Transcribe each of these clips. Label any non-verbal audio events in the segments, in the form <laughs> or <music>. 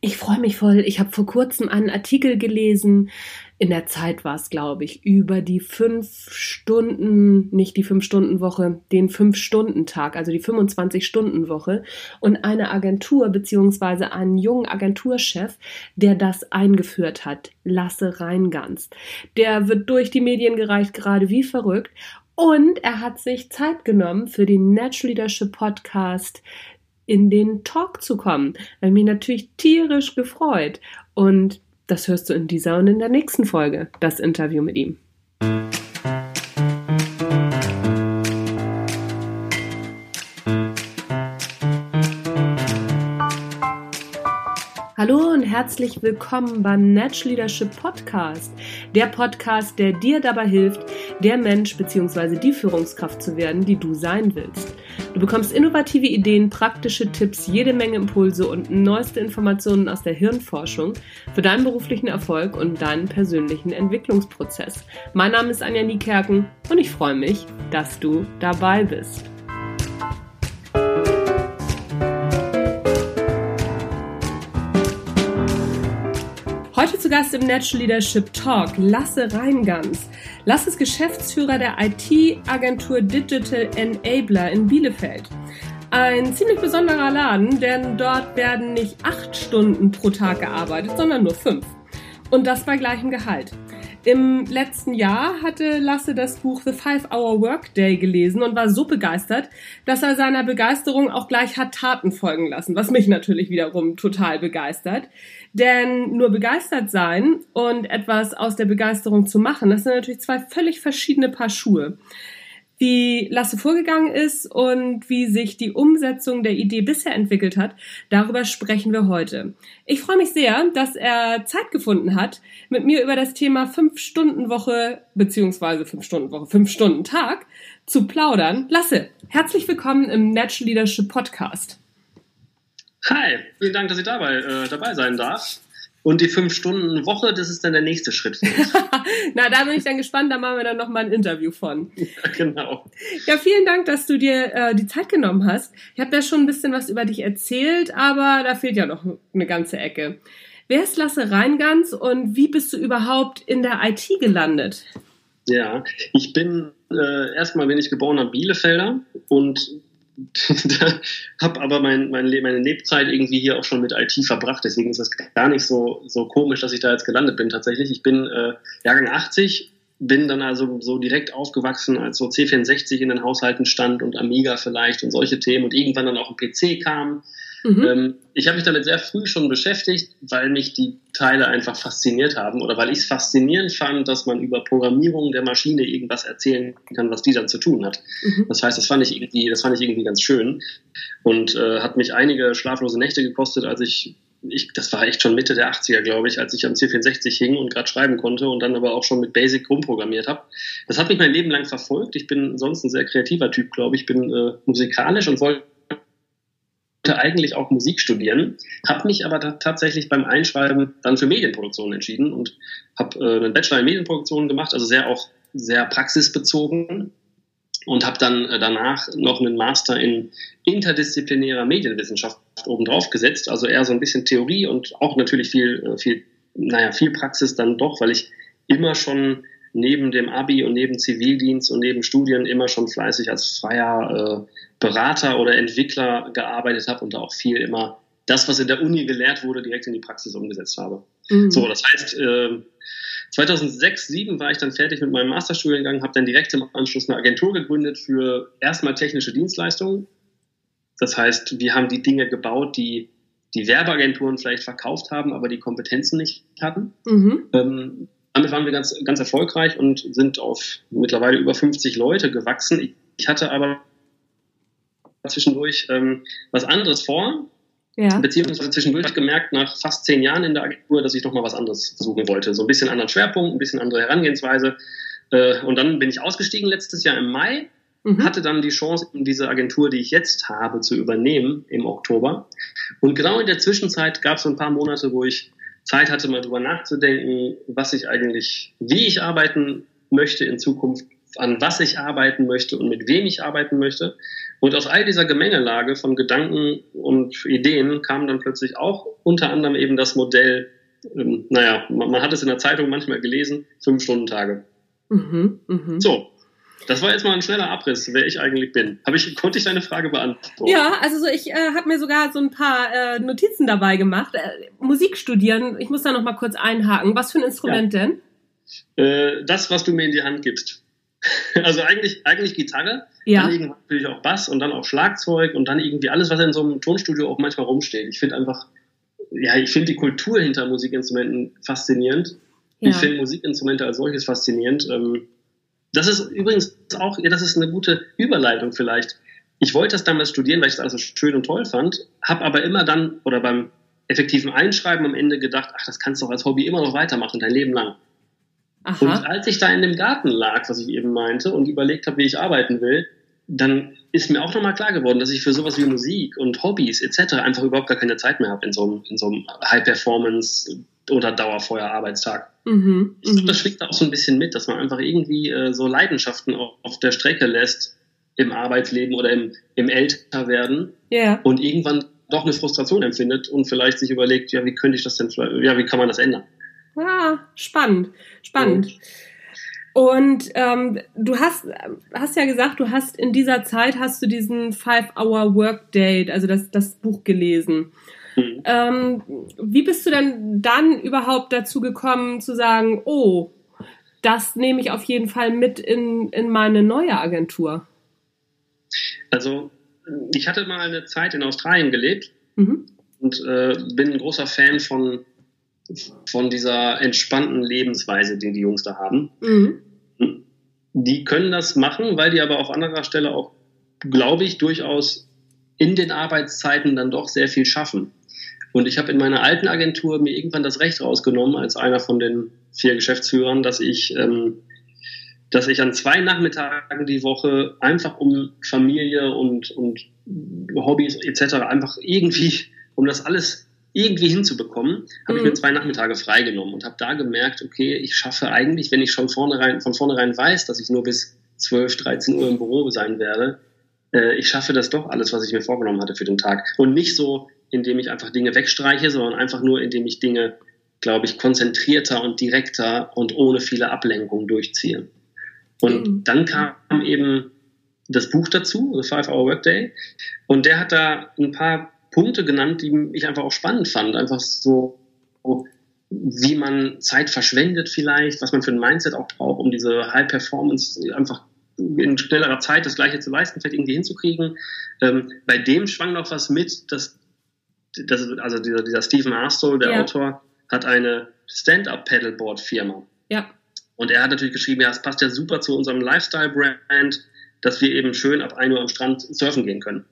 Ich freue mich voll. Ich habe vor kurzem einen Artikel gelesen. In der Zeit war es, glaube ich, über die fünf Stunden, nicht die fünf Stunden Woche, den fünf Stunden Tag, also die 25 Stunden Woche und eine Agentur beziehungsweise einen jungen Agenturchef, der das eingeführt hat, Lasse Reingans. Der wird durch die Medien gereicht, gerade wie verrückt. Und er hat sich Zeit genommen für den Natural Leadership Podcast in den Talk zu kommen. Habe mich natürlich tierisch gefreut. Und das hörst du in dieser und in der nächsten Folge, das Interview mit ihm. Hallo und herzlich willkommen beim Natural Leadership Podcast. Der Podcast, der dir dabei hilft, der Mensch bzw. die Führungskraft zu werden, die du sein willst. Du bekommst innovative Ideen, praktische Tipps, jede Menge Impulse und neueste Informationen aus der Hirnforschung für deinen beruflichen Erfolg und deinen persönlichen Entwicklungsprozess. Mein Name ist Anja Niekerken und ich freue mich, dass du dabei bist. Zu Gast im Natural Leadership Talk Lasse Reingans. Lasse ist Geschäftsführer der IT-Agentur Digital Enabler in Bielefeld. Ein ziemlich besonderer Laden, denn dort werden nicht acht Stunden pro Tag gearbeitet, sondern nur fünf. Und das bei gleichem Gehalt. Im letzten Jahr hatte Lasse das Buch The Five-Hour Workday gelesen und war so begeistert, dass er seiner Begeisterung auch gleich hat Taten folgen lassen, was mich natürlich wiederum total begeistert. Denn nur begeistert sein und etwas aus der Begeisterung zu machen, das sind natürlich zwei völlig verschiedene Paar Schuhe wie Lasse vorgegangen ist und wie sich die Umsetzung der Idee bisher entwickelt hat, darüber sprechen wir heute. Ich freue mich sehr, dass er Zeit gefunden hat, mit mir über das Thema 5-Stunden-Woche beziehungsweise 5-Stunden-Woche, 5-Stunden-Tag zu plaudern. Lasse, herzlich willkommen im Natural Leadership Podcast. Hi, vielen Dank, dass ich dabei, äh, dabei sein darf. Und die fünf Stunden Woche, das ist dann der nächste Schritt. <laughs> Na, da bin ich dann gespannt, da machen wir dann nochmal ein Interview von. <laughs> Ja, genau. Ja, vielen Dank, dass du dir äh, die Zeit genommen hast. Ich habe ja schon ein bisschen was über dich erzählt, aber da fehlt ja noch eine ganze Ecke. Wer ist Lasse Reingans und wie bist du überhaupt in der IT gelandet? Ja, ich bin äh, erstmal bin ich geborener Bielefelder und <laughs> habe aber mein, mein, meine Lebzeit irgendwie hier auch schon mit IT verbracht. Deswegen ist das gar nicht so, so komisch, dass ich da jetzt gelandet bin tatsächlich. Ich bin äh, Jahrgang 80, bin dann also so direkt aufgewachsen, als so C64 in den Haushalten stand und Amiga vielleicht und solche Themen und irgendwann dann auch ein PC kam. Mhm. Ähm, ich habe mich damit sehr früh schon beschäftigt, weil mich die Teile einfach fasziniert haben oder weil ich es faszinierend fand, dass man über Programmierung der Maschine irgendwas erzählen kann, was die dann zu tun hat. Mhm. Das heißt, das fand ich irgendwie, das fand ich irgendwie ganz schön und äh, hat mich einige schlaflose Nächte gekostet, als ich ich, das war echt schon Mitte der 80er, glaube ich, als ich am C64 hing und gerade schreiben konnte und dann aber auch schon mit Basic rumprogrammiert habe. Das hat mich mein Leben lang verfolgt. Ich bin sonst ein sehr kreativer Typ, glaube ich. bin äh, musikalisch und wollte eigentlich auch Musik studieren, habe mich aber tatsächlich beim Einschreiben dann für Medienproduktion entschieden und habe äh, einen Bachelor in Medienproduktion gemacht, also sehr auch sehr praxisbezogen und habe dann äh, danach noch einen Master in interdisziplinärer Medienwissenschaft obendrauf gesetzt, also eher so ein bisschen Theorie und auch natürlich viel, äh, viel, naja, viel Praxis dann doch, weil ich immer schon neben dem Abi und neben Zivildienst und neben Studien immer schon fleißig als freier äh, Berater oder Entwickler gearbeitet habe und da auch viel immer das, was in der Uni gelehrt wurde, direkt in die Praxis umgesetzt habe. Mhm. So, das heißt, äh, 2006, 2007 war ich dann fertig mit meinem Masterstudiengang, habe dann direkt im Anschluss eine Agentur gegründet für erstmal technische Dienstleistungen. Das heißt, wir haben die Dinge gebaut, die die Werbeagenturen vielleicht verkauft haben, aber die Kompetenzen nicht hatten. Mhm. Ähm, damit waren wir ganz, ganz erfolgreich und sind auf mittlerweile über 50 Leute gewachsen. Ich hatte aber zwischendurch ähm, was anderes vor. Ja. Beziehungsweise zwischendurch gemerkt, nach fast zehn Jahren in der Agentur, dass ich noch mal was anderes suchen wollte. So ein bisschen anderen Schwerpunkt, ein bisschen andere Herangehensweise. Äh, und dann bin ich ausgestiegen letztes Jahr im Mai, mhm. hatte dann die Chance, diese Agentur, die ich jetzt habe, zu übernehmen im Oktober. Und genau in der Zwischenzeit gab es so ein paar Monate, wo ich Zeit hatte, mal drüber nachzudenken, was ich eigentlich, wie ich arbeiten möchte in Zukunft, an was ich arbeiten möchte und mit wem ich arbeiten möchte. Und aus all dieser Gemengelage von Gedanken und Ideen kam dann plötzlich auch unter anderem eben das Modell, ähm, naja, man, man, hat es in der Zeitung manchmal gelesen, Fünf-Stunden-Tage. Mhm, mh. So, das war jetzt mal ein schneller Abriss, wer ich eigentlich bin. Hab ich, konnte ich deine Frage beantworten? Ja, also so, ich äh, habe mir sogar so ein paar äh, Notizen dabei gemacht. Äh, Musik studieren, ich muss da noch mal kurz einhaken. Was für ein Instrument ja. denn? Äh, das, was du mir in die Hand gibst. <laughs> also eigentlich, eigentlich Gitarre, ja. dann irgendwann natürlich auch Bass und dann auch Schlagzeug und dann irgendwie alles, was in so einem Tonstudio auch manchmal rumsteht. Ich finde einfach, ja, ich finde die Kultur hinter Musikinstrumenten faszinierend. Ja. Ich finde Musikinstrumente als solches faszinierend. Ähm, das ist übrigens auch, ja, das ist eine gute Überleitung vielleicht. Ich wollte das damals studieren, weil ich es also schön und toll fand, habe aber immer dann oder beim effektiven Einschreiben am Ende gedacht, ach, das kannst du auch als Hobby immer noch weitermachen, dein Leben lang. Aha. Und als ich da in dem Garten lag, was ich eben meinte, und überlegt habe, wie ich arbeiten will, dann ist mir auch nochmal klar geworden, dass ich für sowas wie Musik und Hobbys etc. einfach überhaupt gar keine Zeit mehr habe in so einem, in so einem High-Performance- oder Dauerfeuer-Arbeitstag. Mhm, ich glaube, das mhm. schwingt auch so ein bisschen mit, dass man einfach irgendwie äh, so Leidenschaften auf, auf, der Strecke lässt im Arbeitsleben oder im, im Älterwerden yeah. und irgendwann doch eine Frustration empfindet und vielleicht sich überlegt, ja, wie könnte ich das denn, ja, wie kann man das ändern? Ah, spannend, spannend. Und ähm, du hast, hast ja gesagt, du hast in dieser Zeit hast du diesen Five-Hour-Workday, also das, das Buch gelesen. Mhm. Ähm, wie bist du denn dann überhaupt dazu gekommen zu sagen, oh, das nehme ich auf jeden Fall mit in, in meine neue Agentur? Also, ich hatte mal eine Zeit in Australien gelebt mhm. und äh, bin ein großer Fan von von dieser entspannten Lebensweise, die die Jungs da haben. Mhm. Die können das machen, weil die aber auf anderer Stelle auch, glaube ich, durchaus in den Arbeitszeiten dann doch sehr viel schaffen. Und ich habe in meiner alten Agentur mir irgendwann das Recht rausgenommen, als einer von den vier Geschäftsführern, dass ich, ähm, dass ich an zwei Nachmittagen die Woche einfach um Familie und, und Hobbys etc. einfach irgendwie, um das alles irgendwie hinzubekommen, habe mhm. ich mir mhm. zwei Nachmittage freigenommen und habe da gemerkt, okay, ich schaffe eigentlich, wenn ich schon vornherein, von vornherein weiß, dass ich nur bis 12, 13 Uhr im Büro sein werde, äh, ich schaffe das doch alles, was ich mir vorgenommen hatte für den Tag. Und nicht so, indem ich einfach Dinge wegstreiche, sondern einfach nur, indem ich Dinge, glaube ich, konzentrierter und direkter und ohne viele Ablenkungen durchziehe. Und mhm. dann kam eben das Buch dazu, The Five Hour Workday, und der hat da ein paar Punkte genannt, die ich einfach auch spannend fand. Einfach so, wie man Zeit verschwendet vielleicht, was man für ein Mindset auch braucht, um diese High Performance einfach in schnellerer Zeit das Gleiche zu leisten, vielleicht irgendwie hinzukriegen. Ähm, bei dem schwang noch was mit, dass, dass also dieser, dieser Stephen Arstow, der ja. Autor, hat eine Stand-Up-Paddleboard-Firma. Ja. Und er hat natürlich geschrieben, ja, es passt ja super zu unserem Lifestyle-Brand, dass wir eben schön ab 1 Uhr am Strand surfen gehen können.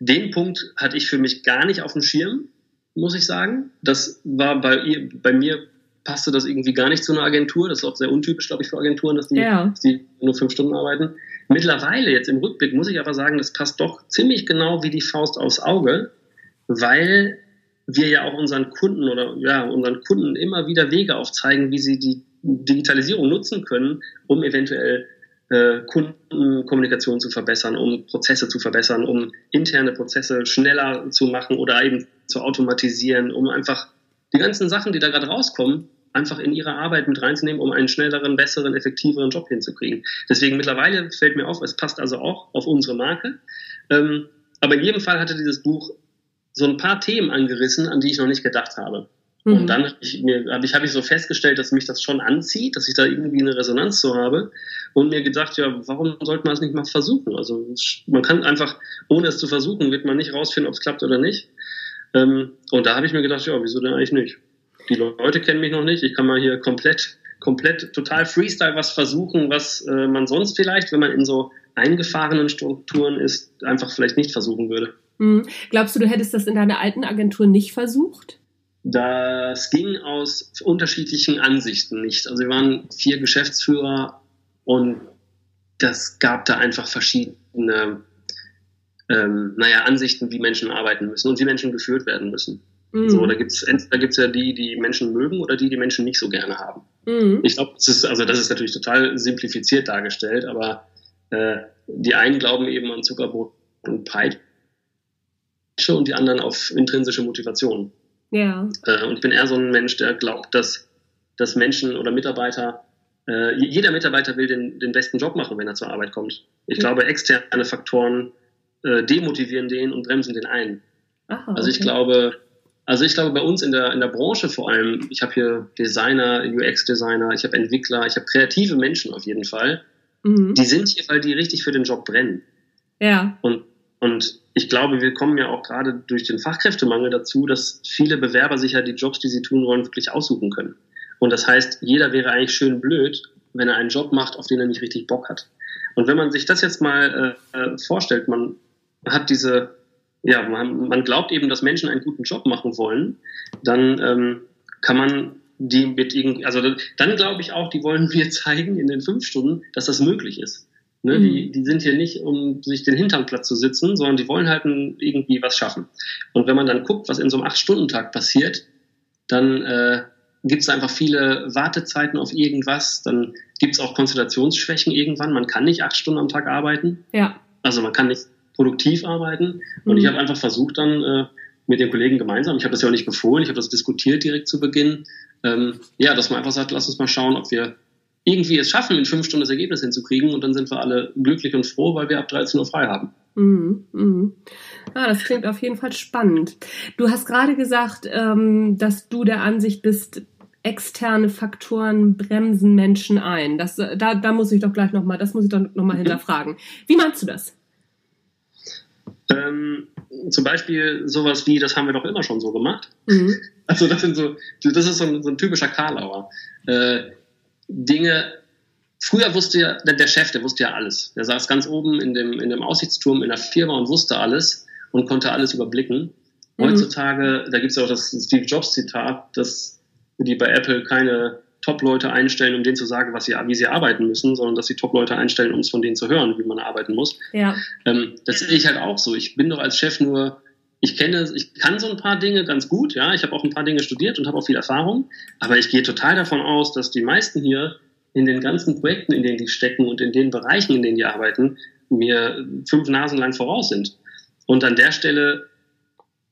Den Punkt hatte ich für mich gar nicht auf dem Schirm, muss ich sagen. Das war bei, ihr, bei mir passte das irgendwie gar nicht zu einer Agentur. Das ist auch sehr untypisch, glaube ich, für Agenturen, dass die, ja. dass die nur fünf Stunden arbeiten. Mittlerweile, jetzt im Rückblick, muss ich aber sagen, das passt doch ziemlich genau wie die Faust aufs Auge, weil wir ja auch unseren Kunden oder ja, unseren Kunden immer wieder Wege aufzeigen, wie sie die Digitalisierung nutzen können, um eventuell äh, Kundenkommunikation zu verbessern, um Prozesse zu verbessern, um interne Prozesse schneller zu machen oder eben zu automatisieren, um einfach die ganzen Sachen, die da gerade rauskommen, einfach in ihre Arbeit mit reinzunehmen, um einen schnelleren, besseren, effektiveren Job hinzukriegen. Deswegen mittlerweile fällt mir auf, es passt also auch auf unsere Marke. Ähm, aber in jedem Fall hatte dieses Buch so ein paar Themen angerissen, an die ich noch nicht gedacht habe. Mhm. Und dann habe ich, hab ich, hab ich so festgestellt, dass mich das schon anzieht, dass ich da irgendwie eine Resonanz zu habe und mir gedacht, ja, warum sollte man es nicht mal versuchen? Also man kann einfach, ohne es zu versuchen, wird man nicht rausfinden, ob es klappt oder nicht. Ähm, und da habe ich mir gedacht, ja, wieso denn eigentlich nicht? Die Leute kennen mich noch nicht, ich kann mal hier komplett, komplett, total Freestyle was versuchen, was äh, man sonst vielleicht, wenn man in so eingefahrenen Strukturen ist, einfach vielleicht nicht versuchen würde. Mhm. Glaubst du, du hättest das in deiner alten Agentur nicht versucht? Das ging aus unterschiedlichen Ansichten nicht. Also wir waren vier Geschäftsführer und das gab da einfach verschiedene ähm, naja, Ansichten, wie Menschen arbeiten müssen und wie Menschen geführt werden müssen. Mhm. So, da gibt's da gibt's ja die, die Menschen mögen oder die, die Menschen nicht so gerne haben. Mhm. Ich glaube, das ist, also das ist natürlich total simplifiziert dargestellt, aber äh, die einen glauben eben an Zuckerbrot und Peitsche und die anderen auf intrinsische Motivation. Ja. Äh, und ich bin eher so ein Mensch, der glaubt, dass, dass Menschen oder Mitarbeiter, äh, jeder Mitarbeiter will den, den besten Job machen, wenn er zur Arbeit kommt. Ich glaube, externe Faktoren äh, demotivieren den und bremsen den ein. Aha, also ich glaube, also ich glaube bei uns in der, in der Branche vor allem, ich habe hier Designer, UX-Designer, ich habe Entwickler, ich habe kreative Menschen auf jeden Fall. Mhm. Die sind hier, weil die richtig für den Job brennen. Ja. Und, und ich glaube, wir kommen ja auch gerade durch den Fachkräftemangel dazu, dass viele Bewerber sich ja die Jobs, die sie tun wollen, wirklich aussuchen können. Und das heißt, jeder wäre eigentlich schön blöd, wenn er einen Job macht, auf den er nicht richtig Bock hat. Und wenn man sich das jetzt mal äh, äh vorstellt, man hat diese, ja, man, man, glaubt eben, dass Menschen einen guten Job machen wollen, dann ähm, kann man die mit irgendwie, also dann glaube ich auch, die wollen <laughs> mir zeigen in den fünf Stunden, dass das möglich ist. Ne, mhm. die, die sind hier nicht, um sich den Hintern platt zu sitzen, sondern die wollen halt irgendwie was schaffen. Und wenn man dann guckt, was in so einem Acht-Stunden-Tag passiert, dann äh, gibt es einfach viele Wartezeiten auf irgendwas, dann gibt es auch Konzentrationsschwächen irgendwann. Man kann nicht acht Stunden am Tag arbeiten. Ja. Also man kann nicht produktiv arbeiten. Und mhm. ich habe einfach versucht dann äh, mit den Kollegen gemeinsam, ich habe das ja auch nicht befohlen, ich habe das diskutiert direkt zu Beginn, ähm, ja, dass man einfach sagt, lass uns mal schauen, ob wir irgendwie es schaffen, in fünf Stunden das Ergebnis hinzukriegen und dann sind wir alle glücklich und froh, weil wir ab 13 Uhr frei haben. Mhm, mhm. Ah, das klingt auf jeden Fall spannend. Du hast gerade gesagt, ähm, dass du der Ansicht bist, externe Faktoren bremsen Menschen ein. Das, da, da muss ich doch gleich nochmal, das muss ich doch nochmal mhm. hinterfragen. Wie meinst du das? Ähm, zum Beispiel sowas wie, das haben wir doch immer schon so gemacht. Mhm. Also das sind so, das ist so ein, so ein typischer Karlauer. Äh, Dinge. Früher wusste ja, der, der Chef, der wusste ja alles. Der saß ganz oben in dem, in dem Aussichtsturm in der Firma und wusste alles und konnte alles überblicken. Mhm. Heutzutage, da gibt es auch das Steve Jobs Zitat, dass die bei Apple keine Top-Leute einstellen, um denen zu sagen, was sie, wie sie arbeiten müssen, sondern dass sie Top-Leute einstellen, um es von denen zu hören, wie man arbeiten muss. Ja. Ähm, das sehe ich halt auch so. Ich bin doch als Chef nur ich kenne, ich kann so ein paar Dinge ganz gut, ja, ich habe auch ein paar Dinge studiert und habe auch viel Erfahrung, aber ich gehe total davon aus, dass die meisten hier in den ganzen Projekten, in denen die stecken und in den Bereichen, in denen die arbeiten, mir fünf Nasen lang voraus sind. Und an der Stelle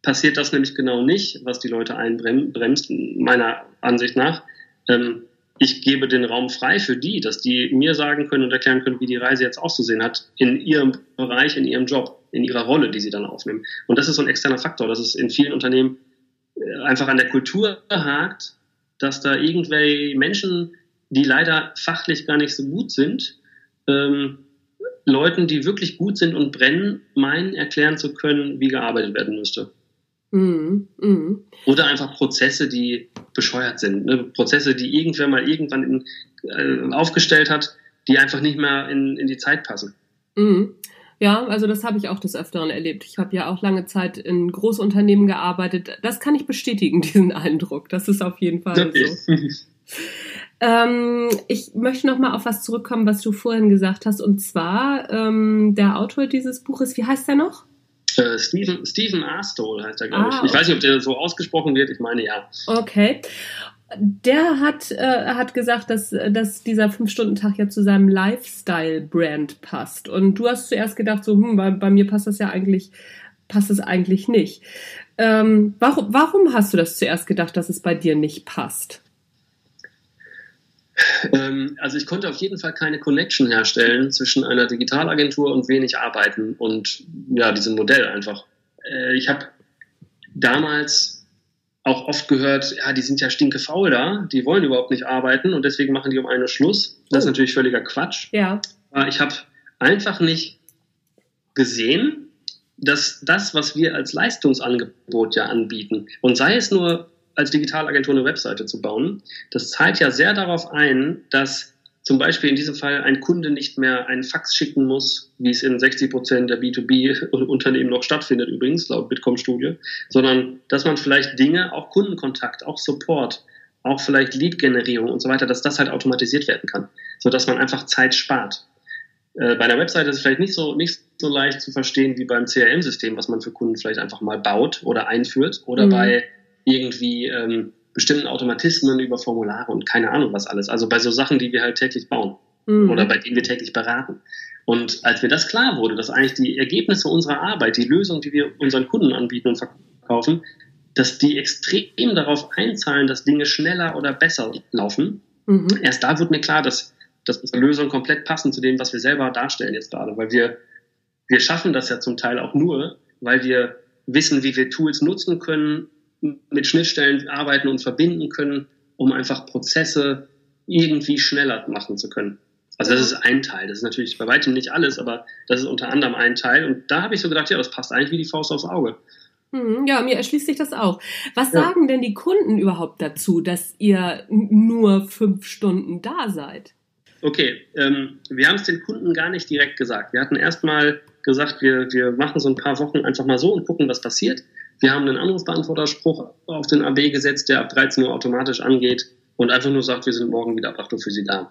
passiert das nämlich genau nicht, was die Leute einbremst, meiner Ansicht nach. Ähm, ich gebe den Raum frei für die, dass die mir sagen können und erklären können, wie die Reise jetzt auszusehen hat, in ihrem Bereich, in ihrem Job, in ihrer Rolle, die sie dann aufnehmen. Und das ist so ein externer Faktor, dass es in vielen Unternehmen äh, einfach an der Kultur hakt, dass da irgendwelche Menschen, die leider fachlich gar nicht so gut sind, ähm, Leuten, die wirklich gut sind und brennen, meinen, erklären zu können, wie gearbeitet werden müsste. Mhm. Mhm. Oder einfach Prozesse, die bescheuert sind. Ne? Prozesse, die irgendwer mal irgendwann in, äh, aufgestellt hat, die einfach nicht mehr in, in die Zeit passen. Mhm. Ja, also das habe ich auch des Öfteren erlebt. Ich habe ja auch lange Zeit in Großunternehmen gearbeitet. Das kann ich bestätigen, <laughs> diesen Eindruck. Das ist auf jeden Fall okay. so. ähm, ich möchte noch mal auf was zurückkommen, was du vorhin gesagt hast. Und zwar ähm, der Autor dieses Buches, wie heißt der noch? Äh, Stephen, Stephen Astol heißt er, glaube ah, ich. Ich weiß nicht, ob der so ausgesprochen wird. Ich meine ja. Okay. Der hat, äh, hat gesagt, dass, dass dieser Fünf-Stunden-Tag ja zu seinem Lifestyle-Brand passt. Und du hast zuerst gedacht, so, hm, bei, bei mir passt das ja eigentlich, passt es eigentlich nicht. Ähm, warum, warum hast du das zuerst gedacht, dass es bei dir nicht passt? Ähm, also ich konnte auf jeden Fall keine Connection herstellen zwischen einer Digitalagentur und wenig arbeiten und ja, diesem Modell einfach. Äh, ich habe damals auch oft gehört, ja, die sind ja stinke faul da, die wollen überhaupt nicht arbeiten und deswegen machen die um eine Schluss. Das ist oh. natürlich völliger Quatsch. Ja. Aber ich habe einfach nicht gesehen, dass das, was wir als Leistungsangebot ja anbieten, und sei es nur als Digitalagentur eine Webseite zu bauen. Das zahlt ja sehr darauf ein, dass zum Beispiel in diesem Fall ein Kunde nicht mehr einen Fax schicken muss, wie es in 60 Prozent der B2B-Unternehmen <laughs> noch stattfindet, übrigens, laut Bitkom-Studie, sondern dass man vielleicht Dinge, auch Kundenkontakt, auch Support, auch vielleicht Lead-Generierung und so weiter, dass das halt automatisiert werden kann, sodass man einfach Zeit spart. Äh, bei einer Webseite ist es vielleicht nicht so, nicht so leicht zu verstehen wie beim CRM-System, was man für Kunden vielleicht einfach mal baut oder einführt oder mhm. bei irgendwie ähm, bestimmten Automatismen über Formulare und keine Ahnung was alles. Also bei so Sachen, die wir halt täglich bauen. mhm. oder bei denen wir täglich beraten. Und als mir das klar wurde, dass eigentlich die Ergebnisse unserer Arbeit, die Lösung, die wir unseren Kunden anbieten und verkaufen, dass die extrem darauf einzahlen, dass Dinge schneller oder besser laufen, mhm. erst da wird mir klar, dass, dass unsere Lösungen komplett passen zu dem, was wir selber darstellen jetzt gerade. Weil wir, wir schaffen das ja zum Teil auch nur, weil wir wissen, wie wir Tools nutzen können, mit Schnittstellen arbeiten und verbinden können, um einfach Prozesse irgendwie schneller machen zu können. Also das ist ein Teil. Das ist natürlich bei weitem nicht alles, aber das ist unter anderem ein Teil. Und da habe ich so gedacht, ja, das passt eigentlich wie die Faust aufs Auge. Hm, ja, mir erschließt sich das auch. Was ja. sagen denn die Kunden überhaupt dazu, dass ihr nur fünf Stunden da seid? Okay, ähm, wir haben es den Kunden gar nicht direkt gesagt. Wir hatten erstmal gesagt, wir, wir machen so ein paar Wochen einfach mal so und gucken, was passiert. Wir haben einen Anrufbeantworterspruch auf den AB gesetzt, der ab 13 Uhr automatisch angeht und einfach nur sagt, wir sind morgen wieder ab 8 Uhr für Sie da.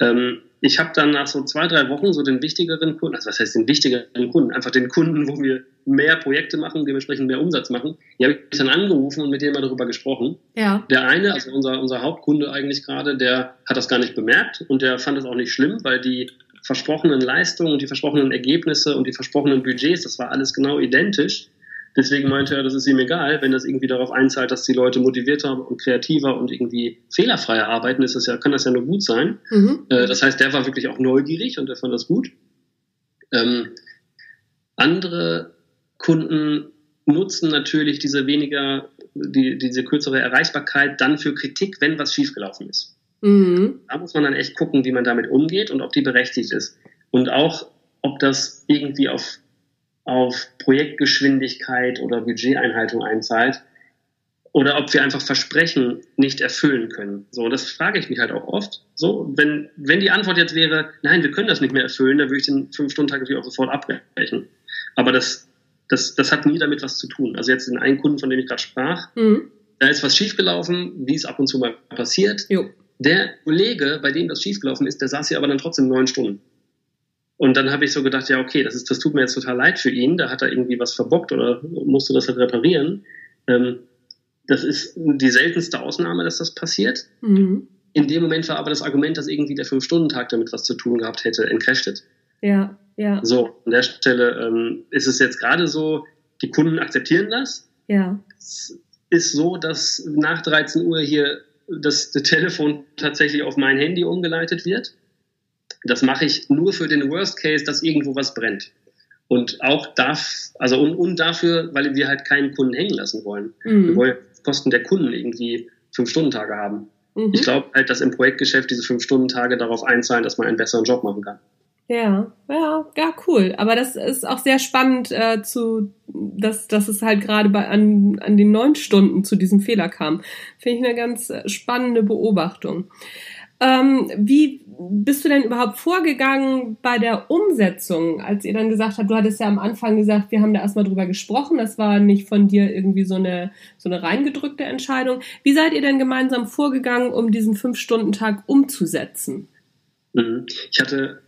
Ähm, ich habe dann nach so zwei, drei Wochen so den wichtigeren Kunden, also was heißt den wichtigeren Kunden, einfach den Kunden, wo wir mehr Projekte machen, dementsprechend mehr Umsatz machen, die habe ich dann angerufen und mit denen mal darüber gesprochen. Ja. Der eine, also unser, unser Hauptkunde eigentlich gerade, der hat das gar nicht bemerkt und der fand es auch nicht schlimm, weil die versprochenen Leistungen, die versprochenen Ergebnisse und die versprochenen Budgets, das war alles genau identisch. Deswegen meinte er, das ist ihm egal, wenn das irgendwie darauf einzahlt, dass die Leute motivierter und kreativer und irgendwie fehlerfreier arbeiten, ist das ja, kann das ja nur gut sein. Mhm. Äh, das heißt, der war wirklich auch neugierig und der fand das gut. Ähm, andere Kunden nutzen natürlich diese weniger, die, diese kürzere Erreichbarkeit dann für Kritik, wenn was schiefgelaufen ist. Mhm. Da muss man dann echt gucken, wie man damit umgeht und ob die berechtigt ist. Und auch, ob das irgendwie auf auf Projektgeschwindigkeit oder Budgeteinhaltung einzahlt oder ob wir einfach Versprechen nicht erfüllen können. So, das frage ich mich halt auch oft. So, wenn, wenn die Antwort jetzt wäre, nein, wir können das nicht mehr erfüllen, dann würde ich den Fünf-Stunden-Tag natürlich auch sofort abbrechen. Aber das, das, das hat nie damit was zu tun. Also jetzt den einen Kunden, von dem ich gerade sprach, mhm. da ist was schiefgelaufen, wie es ab und zu mal passiert. Jo. Der Kollege, bei dem das schiefgelaufen ist, der saß hier aber dann trotzdem neun Stunden. Und dann habe ich so gedacht, ja, okay, das, ist, das tut mir jetzt total leid für ihn. Da hat er irgendwie was verbockt oder musste das halt reparieren. Ähm, das ist die seltenste Ausnahme, dass das passiert. Mhm. In dem Moment war aber das Argument, dass irgendwie der Fünf-Stunden-Tag damit was zu tun gehabt hätte, entkräftet. Ja, ja. So, an der Stelle ähm, ist es jetzt gerade so, die Kunden akzeptieren das. Ja. Es ist so, dass nach 13 Uhr hier das, das Telefon tatsächlich auf mein Handy umgeleitet wird. Das mache ich nur für den Worst Case, dass irgendwo was brennt. Und auch darf, also und, und dafür, weil wir halt keinen Kunden hängen lassen wollen. Mhm. Wir wollen Kosten der Kunden irgendwie Fünf-Stunden-Tage haben. Mhm. Ich glaube halt, dass im Projektgeschäft diese Fünf-Stunden-Tage darauf einzahlen, dass man einen besseren Job machen kann. Ja, ja, ja, cool. Aber das ist auch sehr spannend äh, zu, dass, dass es halt gerade bei an, an den neun Stunden zu diesem Fehler kam. Finde ich eine ganz spannende Beobachtung. Ähm, wie bist du denn überhaupt vorgegangen bei der Umsetzung, als ihr dann gesagt habt, du hattest ja am Anfang gesagt, wir haben da erstmal drüber gesprochen, das war nicht von dir irgendwie so eine, so eine reingedrückte Entscheidung. Wie seid ihr denn gemeinsam vorgegangen, um diesen Fünf-Stunden-Tag umzusetzen? Mhm. Ich hatte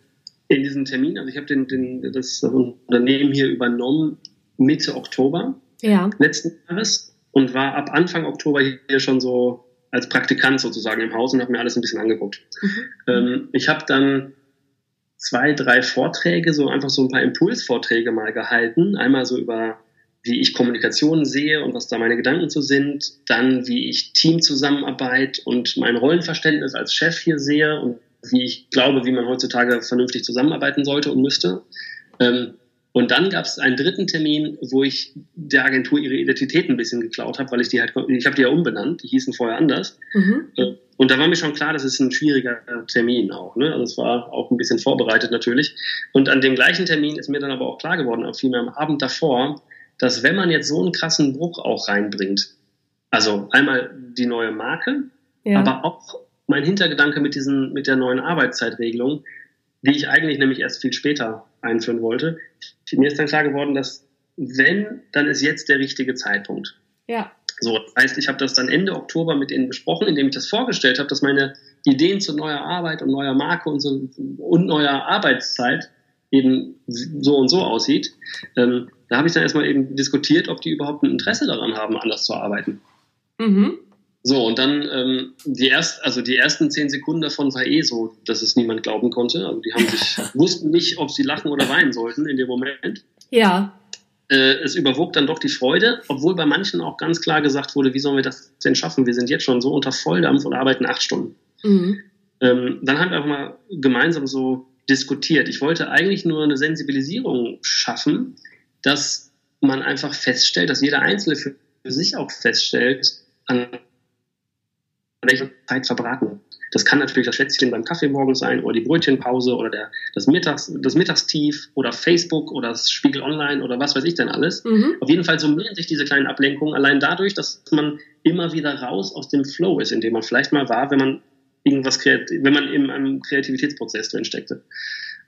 in diesem Termin, also ich habe den, den, das Unternehmen hier übernommen Mitte Oktober ja. letzten Jahres und war ab Anfang Oktober hier schon so als Praktikant sozusagen im Haus und habe mir alles ein bisschen angeguckt. Mhm. Ähm, ich habe dann zwei, drei Vorträge, so einfach so ein paar Impulsvorträge mal gehalten. Einmal so über, wie ich Kommunikation sehe und was da meine Gedanken zu sind. Dann, wie ich Teamzusammenarbeit und mein Rollenverständnis als Chef hier sehe und wie ich glaube, wie man heutzutage vernünftig zusammenarbeiten sollte und müsste. Ähm, und dann gab es einen dritten Termin, wo ich der Agentur ihre Identität ein bisschen geklaut habe, weil ich die halt, ich habe die ja umbenannt, die hießen vorher anders. Mhm. Äh, und da war mir schon klar, das ist ein schwieriger Termin auch. Ne? Also es war auch ein bisschen vorbereitet natürlich. Und an dem gleichen Termin ist mir dann aber auch klar geworden, auch vielmehr am Abend davor, dass wenn man jetzt so einen krassen Bruch auch reinbringt, also einmal die neue Marke, ja. aber auch mein Hintergedanke mit diesen, mit der neuen Arbeitszeitregelung, die ich eigentlich nämlich erst viel später einführen wollte. Mir ist dann klar geworden, dass wenn, dann ist jetzt der richtige Zeitpunkt. Ja. So, das heißt, ich habe das dann Ende Oktober mit ihnen besprochen, indem ich das vorgestellt habe, dass meine Ideen zu neuer Arbeit und neuer Marke und, so, und neuer Arbeitszeit eben so und so aussieht. Ähm, da habe ich dann erstmal eben diskutiert, ob die überhaupt ein Interesse daran haben, anders zu arbeiten. Mhm. So, und dann ähm, die, erst, also die ersten zehn Sekunden davon war eh so, dass es niemand glauben konnte. Also die haben sich, <laughs> wussten nicht, ob sie lachen oder weinen sollten in dem Moment. Ja. Äh, es überwog dann doch die Freude, obwohl bei manchen auch ganz klar gesagt wurde, wie sollen wir das denn schaffen? Wir sind jetzt schon so unter Volldampf und arbeiten acht Stunden. Mhm. Ähm, dann haben wir einfach mal gemeinsam so diskutiert. Ich wollte eigentlich nur eine Sensibilisierung schaffen, dass man einfach feststellt, dass jeder Einzelne für sich auch feststellt, an welcher Zeit verbraten. Das kann natürlich das Schätzchen beim Kaffee morgens sein oder die Brötchenpause oder der, das, Mittags, das Mittagstief oder Facebook oder das Spiegel Online oder was weiß ich denn alles. Mhm. Auf jeden Fall summieren sich diese kleinen Ablenkungen allein dadurch, dass man immer wieder raus aus dem Flow ist, in dem man vielleicht mal war, wenn man irgendwas wenn man in einem Kreativitätsprozess drin steckte.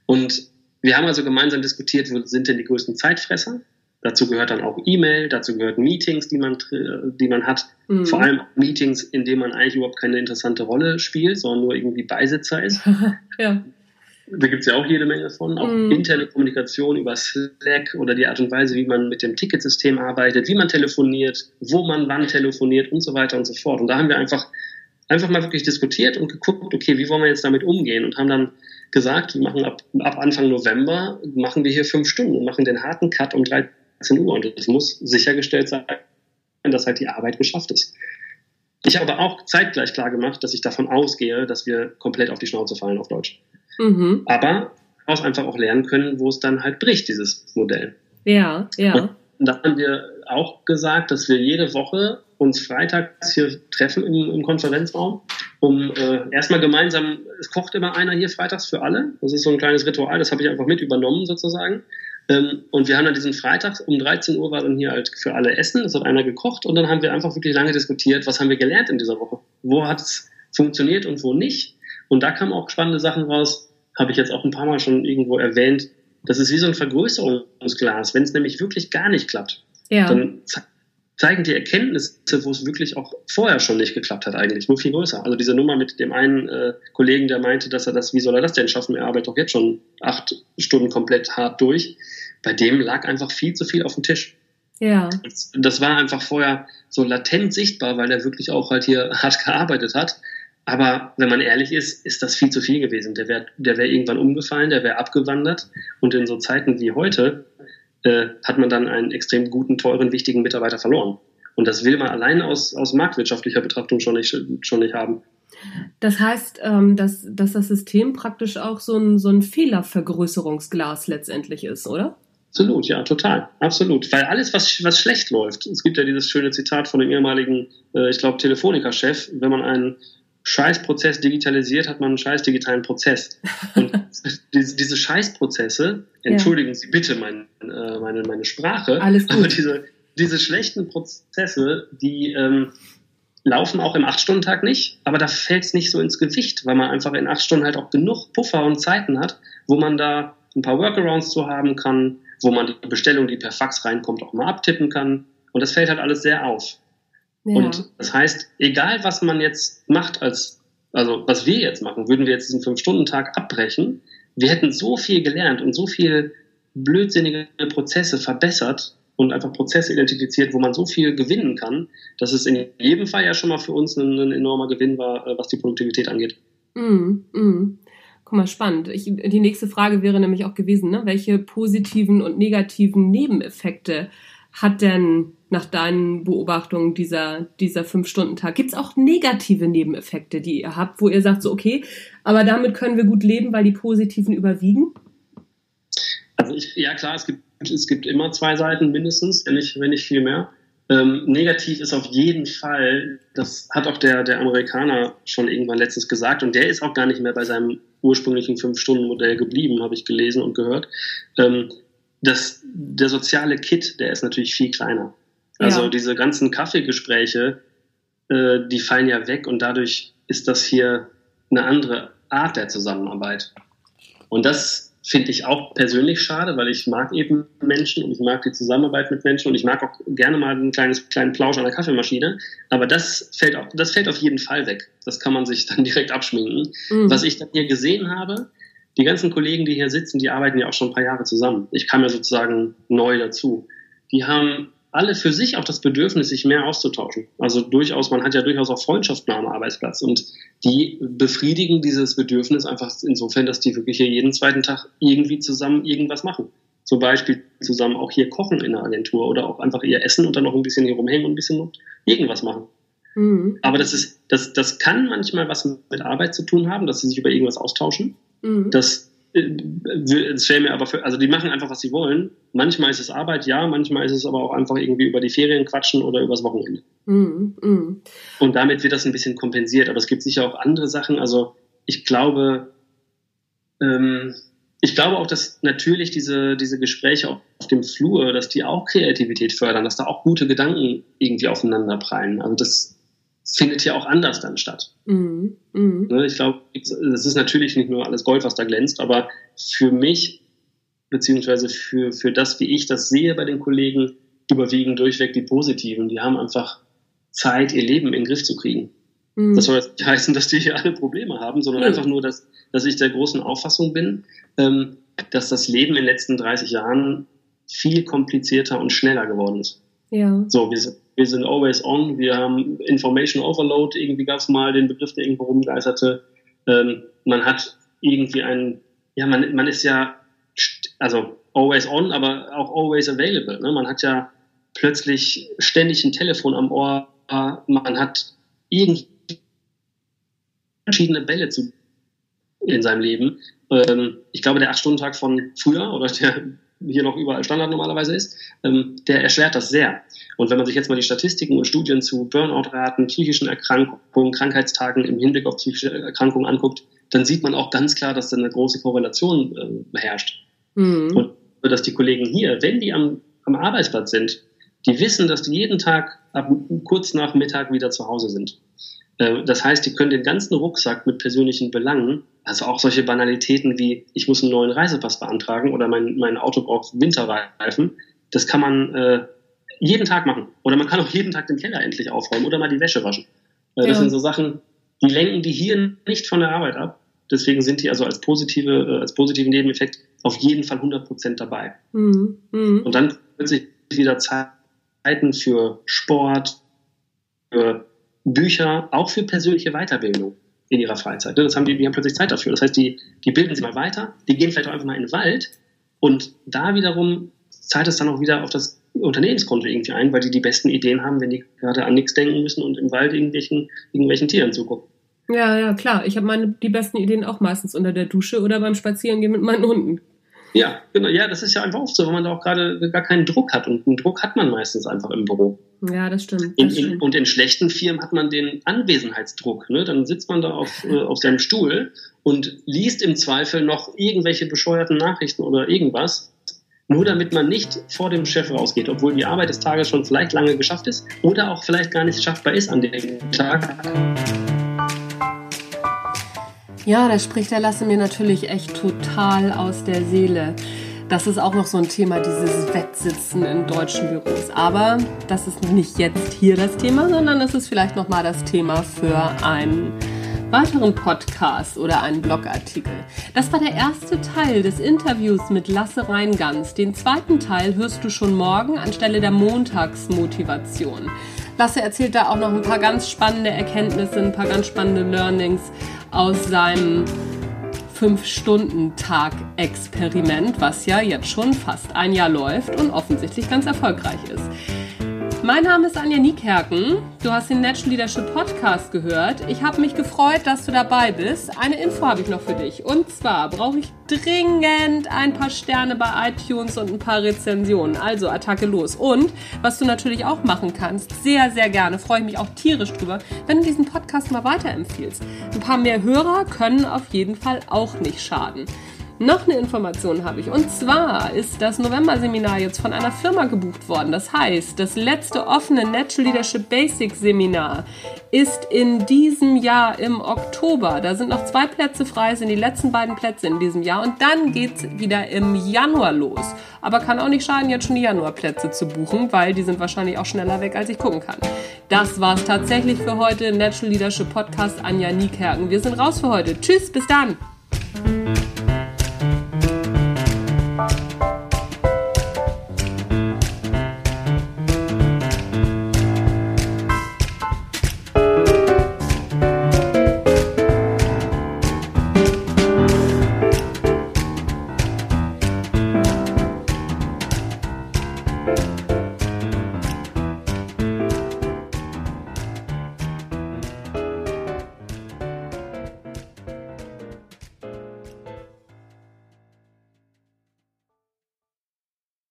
Und wir haben also gemeinsam diskutiert, wo sind denn die größten Zeitfresser? Dazu gehört dann auch E-Mail, dazu gehört Meetings, die man, die man hat. Mhm. Vor allem Meetings, in denen man eigentlich überhaupt keine interessante Rolle spielt, sondern nur irgendwie Beisitzer ist. <laughs> ja. Da gibt es ja auch jede Menge von. Auch mhm. interne Kommunikation über Slack oder die Art und Weise, wie man mit dem Ticketsystem arbeitet, wie man telefoniert, wo man wann telefoniert und so weiter und so fort. Und da haben wir einfach, einfach mal wirklich diskutiert und geguckt, okay, wie wollen wir jetzt damit umgehen und haben dann gesagt, wir machen ab, ab Anfang November, machen wir hier fünf Stunden und machen den harten Cut um drei 18 Uhr und es muss sichergestellt sein, dass halt die Arbeit geschafft ist. Ich habe aber auch zeitgleich klar gemacht, dass ich davon ausgehe, dass wir komplett auf die Schnauze fallen auf Deutsch. Mhm. Aber daraus einfach auch lernen können, wo es dann halt bricht, dieses Modell. Ja, ja. Und da haben wir auch gesagt, dass wir jede Woche uns freitags hier treffen im, im Konferenzraum, um äh, erstmal gemeinsam, es kocht immer einer hier freitags für alle. Das ist so ein kleines Ritual, das habe ich einfach mit übernommen sozusagen. Ähm, und wir haben dann diesen Freitag um 13 Uhr war dann hier halt für alle Essen. Es hat einer gekocht und dann haben wir einfach wirklich lange diskutiert, was haben wir gelernt in dieser Woche? Wo hat es funktioniert und wo nicht? Und da kamen auch spannende Sachen raus, habe ich jetzt auch ein paar Mal schon irgendwo erwähnt. Das ist wie so ein Vergrößerungsglas. Wenn es nämlich wirklich gar nicht klappt, ja. dann zeigen die Erkenntnisse, wo es wirklich auch vorher schon nicht geklappt hat, eigentlich, nur viel größer. Also diese Nummer mit dem einen äh, Kollegen, der meinte, dass er das, wie soll er das denn schaffen? Er arbeitet doch jetzt schon acht Stunden komplett hart durch. Bei dem lag einfach viel zu viel auf dem Tisch. Ja. Das war einfach vorher so latent sichtbar, weil er wirklich auch halt hier hart gearbeitet hat. Aber wenn man ehrlich ist, ist das viel zu viel gewesen. Der wäre der wär irgendwann umgefallen, der wäre abgewandert. Und in so Zeiten wie heute äh, hat man dann einen extrem guten, teuren, wichtigen Mitarbeiter verloren. Und das will man allein aus, aus marktwirtschaftlicher Betrachtung schon nicht, schon nicht haben. Das heißt, ähm, dass, dass das System praktisch auch so ein, so ein Fehlervergrößerungsglas letztendlich ist, oder? Absolut, ja, total. Absolut. Weil alles, was, was schlecht läuft, es gibt ja dieses schöne Zitat von dem ehemaligen, äh, ich glaube, Telefonica-Chef, wenn man einen Scheißprozess digitalisiert, hat man einen scheiß digitalen Prozess. Und <laughs> diese, Scheißprozesse, entschuldigen ja. Sie bitte mein, äh, meine, meine Sprache, aber diese, diese schlechten Prozesse, die ähm, laufen auch im 8-Stunden-Tag nicht, aber da fällt es nicht so ins Gewicht, weil man einfach in 8 Stunden halt auch genug Puffer und Zeiten hat, wo man da ein paar Workarounds zu haben kann, wo man die Bestellung, die per Fax reinkommt, auch mal abtippen kann. Und das fällt halt alles sehr auf. Ja. Und das heißt, egal was man jetzt macht als, also was wir jetzt machen, würden wir jetzt diesen Fünf-Stunden-Tag abbrechen, wir hätten so viel gelernt und so viel blödsinnige Prozesse verbessert und einfach Prozesse identifiziert, wo man so viel gewinnen kann, dass es in jedem Fall ja schon mal für uns ein, ein enormer Gewinn war, äh, was die Produktivität angeht. Mm, mm. Guck mal, spannend. Ich, die nächste Frage wäre nämlich auch gewesen, ne? welche positiven und negativen Nebeneffekte hat denn nach deinen Beobachtungen dieser, dieser Fünf-Stunden-Tag? Gibt es auch negative Nebeneffekte, die ihr habt, wo ihr sagt, so okay, aber damit können wir gut leben, weil die positiven überwiegen? Also ich, ja klar, es gibt, es gibt immer zwei Seiten mindestens, wenn nicht, wenn nicht viel mehr. Ähm, negativ ist auf jeden Fall, das hat auch der, der Amerikaner schon irgendwann letztens gesagt, und der ist auch gar nicht mehr bei seinem ursprünglichen Fünf-Stunden-Modell geblieben, habe ich gelesen und gehört. Ähm, das, der soziale Kit, der ist natürlich viel kleiner. Also ja. diese ganzen Kaffeegespräche, äh, die fallen ja weg und dadurch ist das hier eine andere Art der Zusammenarbeit. Und das finde ich auch persönlich schade, weil ich mag eben Menschen und ich mag die Zusammenarbeit mit Menschen und ich mag auch gerne mal einen kleines, kleinen Plausch an der Kaffeemaschine. Aber das fällt, auch, das fällt auf jeden Fall weg. Das kann man sich <laughs> dann direkt abschminken. Mhm. Was ich dann hier gesehen habe, die ganzen Kollegen, die hier sitzen, die arbeiten ja auch schon ein paar Jahre zusammen. Ich kam ja sozusagen neu dazu. Die haben alle für sich auch das Bedürfnis, sich mehr auszutauschen. Also durchaus, man hat ja durchaus auch Freundschaften am Arbeitsplatz und die befriedigen dieses Bedürfnis einfach insofern, dass die wirklich hier jeden zweiten Tag irgendwie zusammen irgendwas machen. Zum Beispiel zusammen auch hier kochen in der Agentur oder auch einfach ihr essen und dann noch ein bisschen hier rumhängen und ein bisschen irgendwas machen. Mhm. Aber das ist, das, das kann manchmal was mit Arbeit zu tun haben, dass sie sich über irgendwas austauschen. Mhm. Das, äh, das wäre mir aber für, also die machen einfach, was sie wollen. Manchmal ist es Arbeit, ja, manchmal ist es aber auch einfach irgendwie über die Ferien quatschen oder übers Wochenende. Mhm. Und damit wird das ein bisschen kompensiert. Aber es gibt sicher auch andere Sachen. Also ich glaube, ähm, ich glaube auch, dass natürlich diese, diese Gespräche auf dem Flur, dass die auch Kreativität fördern, dass da auch gute Gedanken irgendwie aufeinander prallen. Also das, findet ja auch anders dann statt. Mhm. Mhm. Ne, ich glaube, es ist natürlich nicht nur alles Gold, was da glänzt, aber für mich, beziehungsweise für, für das, wie ich das sehe bei den Kollegen, überwiegen durchweg die Positiven. Die haben einfach Zeit, ihr Leben in den Griff zu kriegen. Mhm. Das soll jetzt nicht heißen, dass die hier alle Probleme haben, sondern einfach nur, dass, dass ich der großen Auffassung bin, ähm, dass das Leben in den letzten 30 Jahren viel komplizierter und schneller geworden ist. Ja. So, wir sind wir sind always on, wir haben Information Overload, irgendwie gab es mal den Begriff, der irgendwo rumgeisterte. Ähm, man hat irgendwie einen, ja, man, man ist ja, also always on, aber auch always available. Ne? Man hat ja plötzlich ständig ein Telefon am Ohr, man hat irgendwie verschiedene Bälle zu in seinem Leben. Ähm, ich glaube, der 8-Stunden-Tag von früher oder der hier noch überall Standard normalerweise ist, ähm, der erschwert das sehr. Und wenn man sich jetzt mal die Statistiken und Studien zu Burnout-Raten, psychischen Erkrankungen, Krankheitstagen im Hinblick auf psychische Erkrankungen anguckt, dann sieht man auch ganz klar, dass da eine große Korrelation äh, herrscht. Mhm. Und dass die Kollegen hier, wenn die am, am Arbeitsplatz sind, die wissen, dass die jeden Tag ab kurz nach Mittag wieder zu Hause sind. Äh, das heißt, die können den ganzen Rucksack mit persönlichen Belangen, also auch solche Banalitäten wie, ich muss einen neuen Reisepass beantragen oder mein, mein Auto braucht Winterreifen, das kann man äh, jeden Tag machen. Oder man kann auch jeden Tag den Keller endlich aufräumen oder mal die Wäsche waschen. Äh, das ja. sind so Sachen, die lenken die hier nicht von der Arbeit ab. Deswegen sind die also als positive, äh, als positiven Nebeneffekt auf jeden Fall 100% dabei. Mhm. Mhm. Und dann plötzlich wieder Zeiten für Sport, für Bücher, auch für persönliche Weiterbildung in ihrer Freizeit. Das haben die, die haben plötzlich Zeit dafür. Das heißt, die, die bilden sich mal weiter, die gehen vielleicht auch einfach mal in den Wald und da wiederum zahlt es dann auch wieder auf das Unternehmenskonto irgendwie ein, weil die die besten Ideen haben, wenn die gerade an nichts denken müssen und im Wald irgendwelchen, irgendwelchen Tieren zugucken. Ja, ja, klar. Ich habe meine die besten Ideen auch meistens unter der Dusche oder beim Spazierengehen mit meinen Hunden. Ja, genau. Ja, das ist ja einfach oft so, wenn man da auch gerade gar keinen Druck hat. Und einen Druck hat man meistens einfach im Büro. Ja, das stimmt. Das in, in, und in schlechten Firmen hat man den Anwesenheitsdruck. Ne? Dann sitzt man da auf, äh, auf seinem Stuhl und liest im Zweifel noch irgendwelche bescheuerten Nachrichten oder irgendwas. Nur damit man nicht vor dem Chef rausgeht, obwohl die Arbeit des Tages schon vielleicht lange geschafft ist oder auch vielleicht gar nicht schaffbar ist an dem Tag. Ja, da spricht der Lasse mir natürlich echt total aus der Seele. Das ist auch noch so ein Thema, dieses Wettsitzen in deutschen Büros. Aber das ist nicht jetzt hier das Thema, sondern es ist vielleicht nochmal das Thema für einen weiteren Podcast oder einen Blogartikel. Das war der erste Teil des Interviews mit Lasse Reingans. Den zweiten Teil hörst du schon morgen anstelle der Montagsmotivation. Lasse erzählt da auch noch ein paar ganz spannende Erkenntnisse, ein paar ganz spannende Learnings aus seinem Fünf-Stunden-Tag-Experiment, was ja jetzt schon fast ein Jahr läuft und offensichtlich ganz erfolgreich ist. Mein Name ist Anja Niekerken. Du hast den Natural Leadership Podcast gehört. Ich habe mich gefreut, dass du dabei bist. Eine Info habe ich noch für dich. Und zwar brauche ich dringend ein paar Sterne bei iTunes und ein paar Rezensionen. Also Attacke los. Und was du natürlich auch machen kannst, sehr, sehr gerne, freue ich mich auch tierisch drüber, wenn du diesen Podcast mal weiterempfiehlst. Ein paar mehr Hörer können auf jeden Fall auch nicht schaden. Noch eine Information habe ich. Und zwar ist das November-Seminar jetzt von einer Firma gebucht worden. Das heißt, das letzte offene Natural Leadership Basics Seminar ist in diesem Jahr im Oktober. Da sind noch zwei Plätze frei, sind die letzten beiden Plätze in diesem Jahr. Und dann geht es wieder im Januar los. Aber kann auch nicht schaden, jetzt schon die Januarplätze zu buchen, weil die sind wahrscheinlich auch schneller weg, als ich gucken kann. Das war's tatsächlich für heute. Natural Leadership Podcast Anja Niekerken. Wir sind raus für heute. Tschüss, bis dann.